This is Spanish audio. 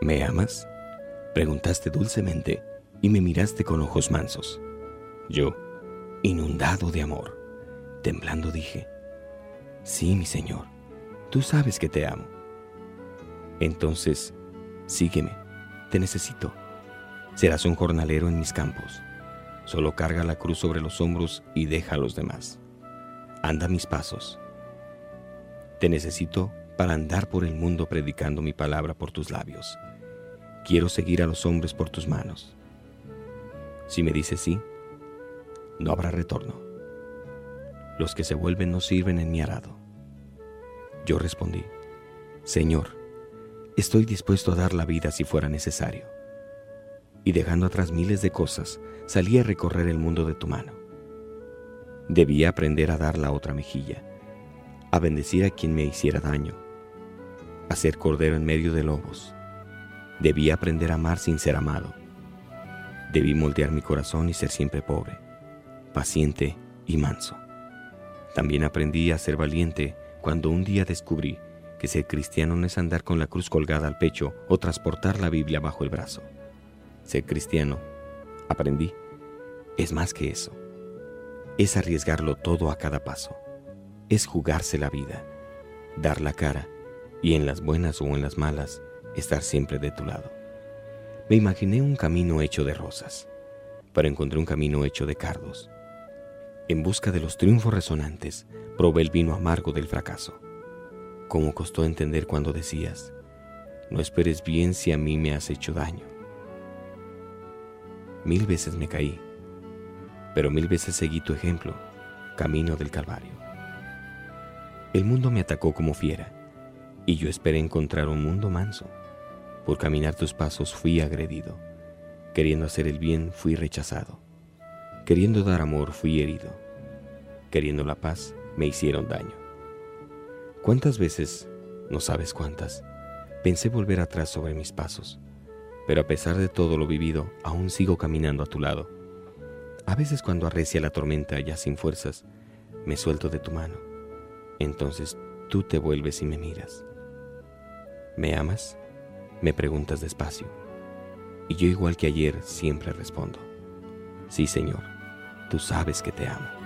¿Me amas? Preguntaste dulcemente y me miraste con ojos mansos. Yo, inundado de amor, temblando dije, Sí, mi Señor, tú sabes que te amo. Entonces, sígueme, te necesito. Serás un jornalero en mis campos. Solo carga la cruz sobre los hombros y deja a los demás. Anda mis pasos. Te necesito para andar por el mundo predicando mi palabra por tus labios. Quiero seguir a los hombres por tus manos. Si me dices sí, no habrá retorno. Los que se vuelven no sirven en mi arado. Yo respondí, Señor, estoy dispuesto a dar la vida si fuera necesario. Y dejando atrás miles de cosas, salí a recorrer el mundo de tu mano. Debía aprender a dar la otra mejilla, a bendecir a quien me hiciera daño, a ser cordero en medio de lobos. Debía aprender a amar sin ser amado. Debí moldear mi corazón y ser siempre pobre, paciente y manso. También aprendí a ser valiente cuando un día descubrí que ser cristiano no es andar con la cruz colgada al pecho o transportar la Biblia bajo el brazo. Ser cristiano, aprendí, es más que eso. Es arriesgarlo todo a cada paso. Es jugarse la vida, dar la cara y en las buenas o en las malas, estar siempre de tu lado. Me imaginé un camino hecho de rosas, pero encontré un camino hecho de cardos. En busca de los triunfos resonantes, probé el vino amargo del fracaso. Cómo costó entender cuando decías, no esperes bien si a mí me has hecho daño. Mil veces me caí, pero mil veces seguí tu ejemplo, camino del Calvario. El mundo me atacó como fiera, y yo esperé encontrar un mundo manso. Por caminar tus pasos fui agredido, queriendo hacer el bien fui rechazado, queriendo dar amor fui herido, queriendo la paz me hicieron daño. ¿Cuántas veces, no sabes cuántas, pensé volver atrás sobre mis pasos, pero a pesar de todo lo vivido, aún sigo caminando a tu lado. A veces cuando arrecia la tormenta ya sin fuerzas, me suelto de tu mano. Entonces tú te vuelves y me miras. ¿Me amas? Me preguntas despacio. Y yo igual que ayer siempre respondo. Sí, Señor, tú sabes que te amo.